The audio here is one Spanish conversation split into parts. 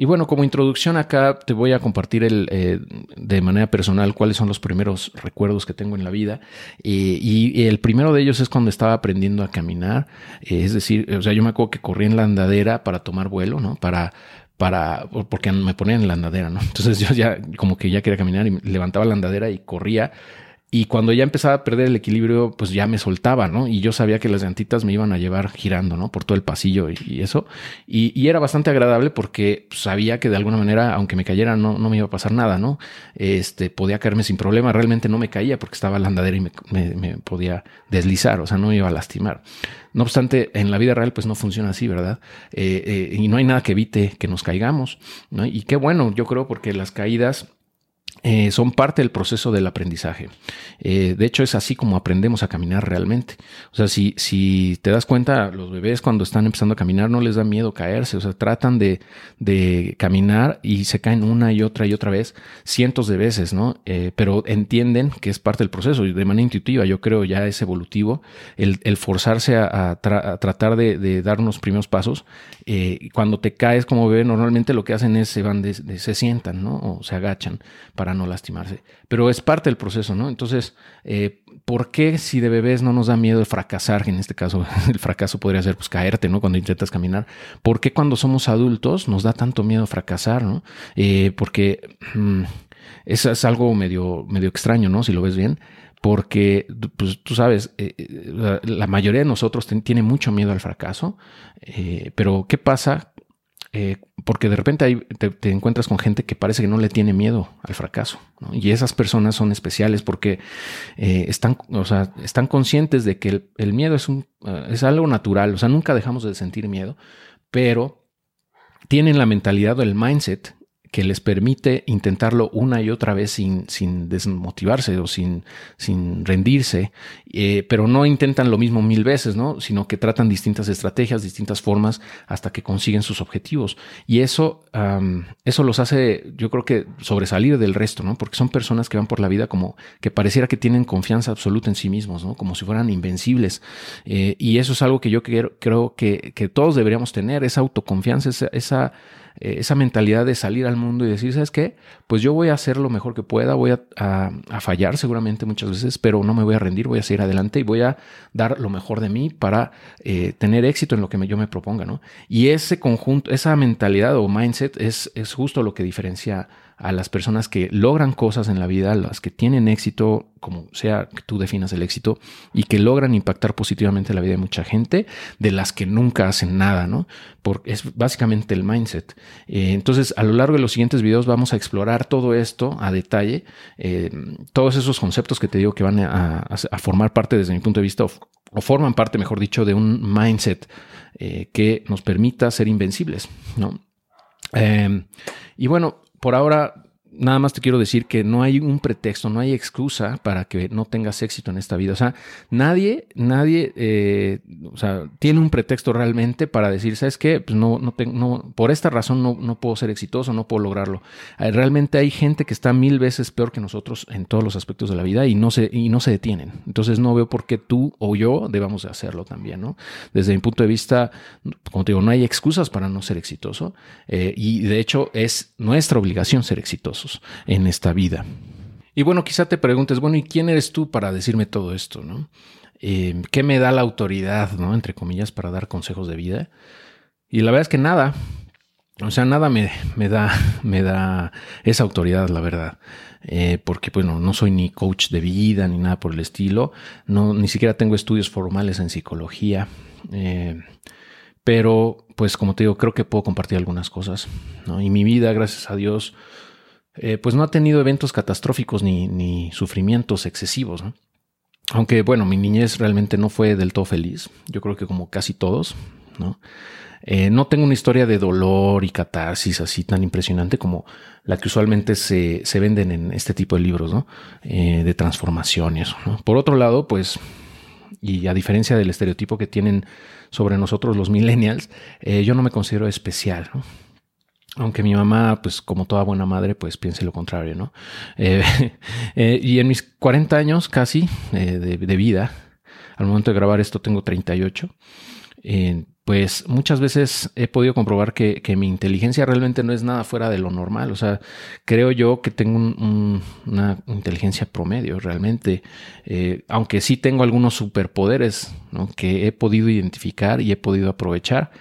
Y bueno, como introducción acá te voy a compartir el, eh, de manera personal cuáles son los primeros recuerdos que tengo en la vida. Eh, y el primero de ellos es cuando estaba aprendiendo a caminar. Eh, es decir, o sea, yo me acuerdo que corrí en la andadera para tomar vuelo, ¿no? Para, para, porque me ponían en la andadera, ¿no? Entonces yo ya como que ya quería caminar y levantaba la andadera y corría y cuando ya empezaba a perder el equilibrio, pues ya me soltaba, ¿no? Y yo sabía que las llantitas me iban a llevar girando, ¿no? Por todo el pasillo y, eso. Y, era bastante agradable porque sabía que de alguna manera, aunque me cayera, no, no me iba a pasar nada, ¿no? Este, podía caerme sin problema. Realmente no me caía porque estaba la andadera y me, podía deslizar, o sea, no me iba a lastimar. No obstante, en la vida real, pues no funciona así, ¿verdad? Eh, eh, y no hay nada que evite que nos caigamos, ¿no? Y qué bueno, yo creo, porque las caídas eh, son parte del proceso del aprendizaje. Eh, de hecho, es así como aprendemos a caminar realmente. O sea, si, si te das cuenta, los bebés cuando están empezando a caminar no les da miedo caerse. O sea, tratan de, de caminar y se caen una y otra y otra vez, cientos de veces, ¿no? Eh, pero entienden que es parte del proceso y de manera intuitiva, yo creo ya es evolutivo el, el forzarse a, tratar de, de, dar unos primeros pasos. cuando te caes como bebé, normalmente lo que hacen es se van, de, se sientan, ¿no? O se agachan para no lastimarse. Pero es parte del proceso, ¿no? Entonces, eh, ¿por qué si de bebés no nos da miedo fracasar? En este caso, el fracaso podría ser pues caerte, ¿no? Cuando intentas caminar. ¿Por qué cuando somos adultos nos da tanto miedo fracasar, ¿no? Eh, porque mm, es, algo medio, medio extraño, ¿no? Si lo ves bien porque pues, tú sabes, eh, la, mayoría de nosotros tiene mucho miedo al fracaso, pero ¿qué pasa eh, porque de repente te, encuentras con gente que parece que no le tiene miedo al fracaso. Y esas personas son especiales porque eh, están, o sea, están conscientes de que el, miedo es, un, eh, es algo natural. O sea, nunca dejamos de sentir miedo, pero tienen la mentalidad o el mindset que les permite intentarlo una y otra vez sin, sin desmotivarse o sin, sin rendirse, eh, pero no intentan lo mismo mil veces, ¿no? Sino que tratan distintas estrategias, distintas formas hasta que consiguen sus objetivos. Y eso, eso los hace, yo creo que sobresalir del resto, ¿no? Porque son personas que van por la vida como que pareciera que tienen confianza absoluta en sí mismos, ¿no? Como si fueran invencibles. Eh, y eso es algo que yo creo que, que todos deberíamos tener, esa autoconfianza, esa, esa eh, esa mentalidad de salir al mundo y decir, ¿sabes qué? Pues yo voy a hacer lo mejor que pueda, voy a, fallar seguramente muchas veces, pero no me voy a rendir, voy a seguir adelante y voy a dar lo mejor de mí para eh, tener éxito en lo que yo me proponga, ¿no? Y ese conjunto, esa mentalidad o mindset es, es justo lo que diferencia a las personas que logran cosas en la vida, las que tienen éxito, como sea que tú definas el éxito, y que logran impactar positivamente la vida de mucha gente, de las que nunca hacen nada, ¿no? Porque es básicamente el mindset. Eh, entonces, a lo largo de los siguientes videos vamos a explorar todo esto a detalle, eh, todos esos conceptos que te digo que van a, formar parte desde mi punto de vista, o, forman parte, mejor dicho, de un mindset eh, que nos permita ser invencibles, ¿no? y bueno, por ahora nada más te quiero decir que no hay un pretexto, no hay excusa para que no tengas éxito en esta vida. O sea, nadie, nadie, eh, o sea, tiene un pretexto realmente para decir, ¿sabes qué? Pues no, no, tengo, no por esta razón no, no puedo ser exitoso, no puedo lograrlo. Eh, realmente hay gente que está mil veces peor que nosotros en todos los aspectos de la vida y no se, y no se detienen. Entonces no veo por qué tú o yo debamos de hacerlo también, ¿no? Desde mi punto de vista, como te digo, no hay excusas para no ser exitoso eh, y de hecho es nuestra obligación ser en esta vida. Y bueno, quizá te preguntes, bueno, ¿y quién eres tú para decirme todo esto? ¿no? Eh, ¿Qué me da la autoridad, ¿no? entre comillas, para dar consejos de vida? Y la verdad es que nada, o sea, nada me, me, da, me da esa autoridad, la verdad. Eh, porque, bueno, no soy ni coach de vida ni nada por el estilo. No, ni siquiera tengo estudios formales en psicología. Eh, pero, pues, como te digo, creo que puedo compartir algunas cosas. ¿no? Y mi vida, gracias a Dios, eh, pues no ha tenido eventos catastróficos ni, sufrimientos excesivos. Aunque bueno, mi niñez realmente no fue del todo feliz, yo creo que como casi todos, ¿no? Eh, no tengo una historia de dolor y catarsis así tan impresionante como la que usualmente se, venden en este tipo de libros, ¿no? Eh, de transformaciones. Por otro lado, pues, y a diferencia del estereotipo que tienen sobre nosotros los millennials, yo no me considero especial. ¿no? Aunque mi mamá, pues como toda buena madre, pues piense lo contrario, ¿no? Eh, eh, y en mis 40 años casi eh, de, vida, al momento de grabar esto tengo 38, pues muchas veces he podido comprobar que, mi inteligencia realmente no es nada fuera de lo normal. O sea, creo yo que tengo una inteligencia promedio realmente, aunque sí tengo algunos superpoderes que he podido identificar y he podido aprovechar.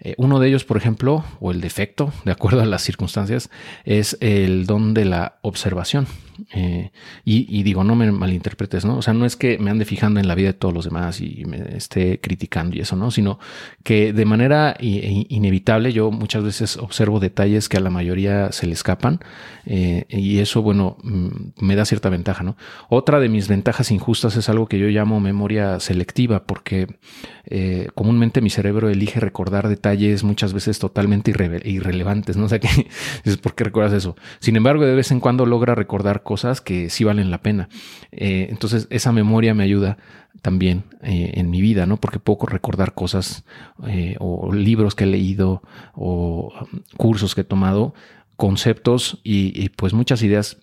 Eh, uno de ellos, por ejemplo, o el defecto, de acuerdo a las circunstancias, es el don de la observación. Eh, y, digo, no me malinterpretes, ¿no? O sea, no es que me ande fijando en la vida de todos los demás y me esté criticando y eso, ¿no? Sino que de manera inevitable yo muchas veces observo detalles que a la mayoría se le escapan eh, y eso, bueno, mm, me da cierta ventaja, ¿no? Otra de mis ventajas injustas es algo que yo llamo memoria selectiva porque eh, comúnmente mi cerebro elige recordar detalles muchas veces totalmente irrelevantes, ¿no? O sea, que ¿por qué recuerdas eso? Sin embargo, de vez en cuando logra recordar cosas que sí valen la pena. Eh, entonces, esa memoria me ayuda también eh, en mi vida, ¿no? Porque puedo recordar cosas eh, o libros que he leído o um, cursos que he tomado, conceptos y, pues muchas ideas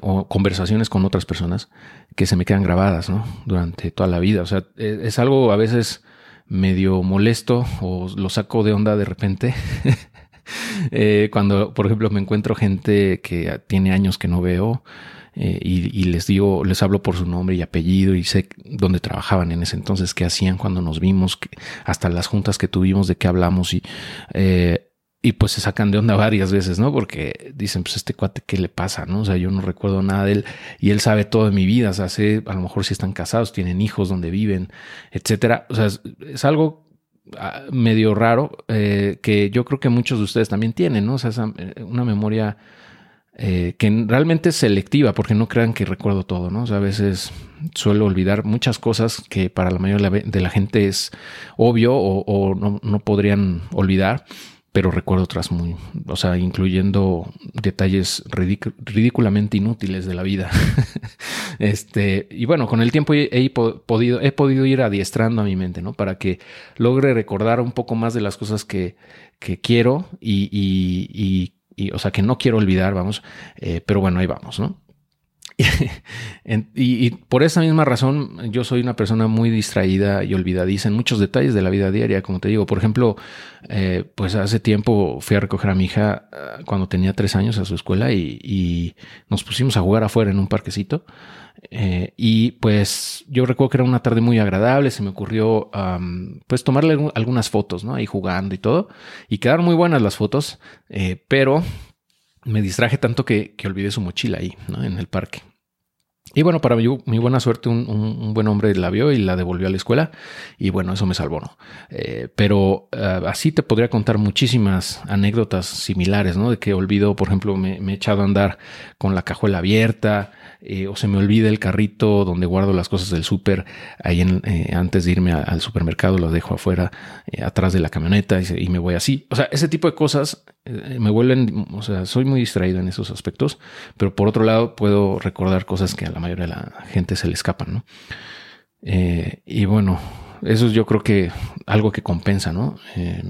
o conversaciones con otras personas que se me quedan grabadas, ¿no? Durante toda la vida. O sea, e, es algo a veces medio molesto o lo saco de onda de repente Eh, cuando, por ejemplo, me encuentro gente que tiene años que no veo eh, y, les digo, les hablo por su nombre y apellido y sé dónde trabajaban en ese entonces, qué hacían cuando nos vimos, hasta las juntas que tuvimos, de qué hablamos y, eh, y pues se sacan de onda varias veces, ¿no? Porque dicen, pues este cuate, ¿qué le pasa? ¿No? O sea, yo no recuerdo nada de él y él sabe todo de mi vida, o sea, sé a lo mejor si están casados, tienen hijos, dónde viven, etcétera. O sea, es algo medio raro eh, que yo creo que muchos de ustedes también tienen, ¿no? O sea, eh, una memoria eh, que realmente es selectiva, porque no crean que recuerdo todo, ¿no? O sea, a veces suelo olvidar muchas cosas que para la mayoría de la gente es obvio o, no, no podrían olvidar pero recuerdo otras muy, o sea, incluyendo detalles ridículamente inútiles de la vida. este, y bueno, con el tiempo he, podido, he podido ir adiestrando a mi mente, ¿no? Para que logre recordar un poco más de las cosas que, que quiero y, y, y, o sea, que no quiero olvidar, vamos, eh, pero bueno, ahí vamos, ¿no? y, por esa misma razón, yo soy una persona muy distraída y olvidadiza en muchos detalles de la vida diaria, como te digo. Por ejemplo, eh, pues hace tiempo fui a recoger a mi hija ah, cuando tenía tres años a su escuela y, nos pusimos a jugar afuera en un parquecito. Eh, y pues yo recuerdo que era una tarde muy agradable, se me ocurrió pues tomarle algunas fotos, ¿no? Ahí jugando y todo. Y quedaron muy buenas las fotos, eh, pero me distraje tanto que, que olvidé su mochila ahí, ¿no? En el parque. Y bueno, para mi, buena suerte, un, buen hombre la vio y la devolvió a la escuela. Y bueno, eso me salvó, ¿no? Eh, pero eh, así te podría contar muchísimas anécdotas similares, ¿no? De que olvido, por ejemplo, me, me, he echado a andar con la cajuela abierta, eh, o se me olvida el carrito donde guardo las cosas del súper, ahí eh, antes de irme al supermercado lo dejo afuera, eh, atrás de la camioneta y, me voy así. O sea, ese tipo de cosas me vuelven, o sea, soy muy distraído en esos aspectos, pero por otro lado puedo recordar cosas que a la mayoría de la gente se le escapan, ¿no? y bueno, eso es yo creo que algo que compensa, ¿no? Eh,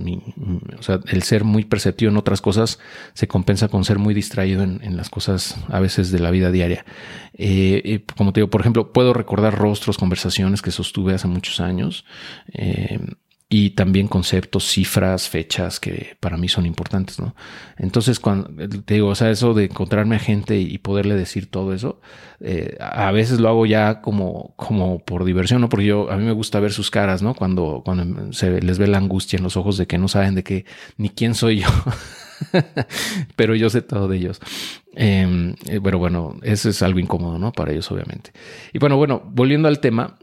o sea, el ser muy perceptivo en otras cosas se compensa con ser muy distraído en, las cosas a veces de la vida diaria. Eh, como te digo, por ejemplo, puedo recordar rostros, conversaciones que sostuve hace muchos años. Eh, y también conceptos, cifras, fechas que para mí son importantes, ¿no? Entonces, cuando te digo, o sea, eso de encontrarme a gente y poderle decir todo eso, eh, a veces lo hago ya como, como por diversión, ¿no? Porque yo, a mí me gusta ver sus caras, ¿no? Cuando, cuando se les ve la angustia en los ojos de que no saben de qué, ni quién soy yo. Pero yo sé todo de ellos. Eh, pero bueno, eso es algo incómodo, ¿no? Para ellos, obviamente. Y bueno, bueno, volviendo al tema,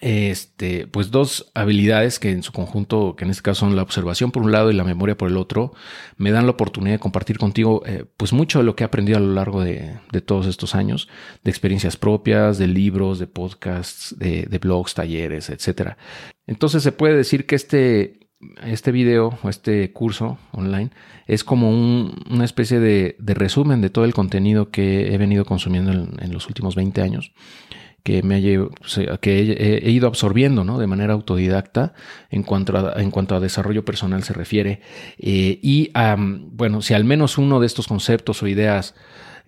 este, pues dos habilidades que en su conjunto, que en este caso son la observación por un lado y la memoria por el otro, me dan la oportunidad de compartir contigo eh, pues mucho de lo que he aprendido a lo largo de, todos estos años, de experiencias propias, de libros, de podcasts, de, blogs, talleres, etcétera. Entonces se puede decir que este, este video o este curso online es como una especie de, resumen de todo el contenido que he venido consumiendo en, en los últimos 20 años que, me que he, ido absorbiendo ¿no? de manera autodidacta en cuanto a, en cuanto a desarrollo personal se refiere. Eh, y bueno, si al menos uno de estos conceptos o ideas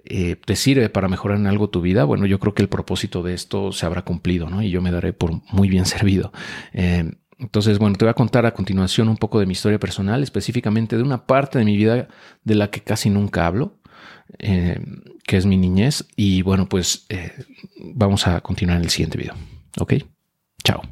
eh, te sirve para mejorar en algo tu vida, bueno, yo creo que el propósito de esto se habrá cumplido, ¿no? Y yo me daré por muy bien servido. Eh, Entonces, bueno, te voy a contar a continuación un poco de mi historia personal, específicamente de una parte de mi vida de la que casi nunca hablo, eh, que es mi niñez. Y bueno, pues eh, vamos a continuar en el siguiente video. ¿Ok? Chao.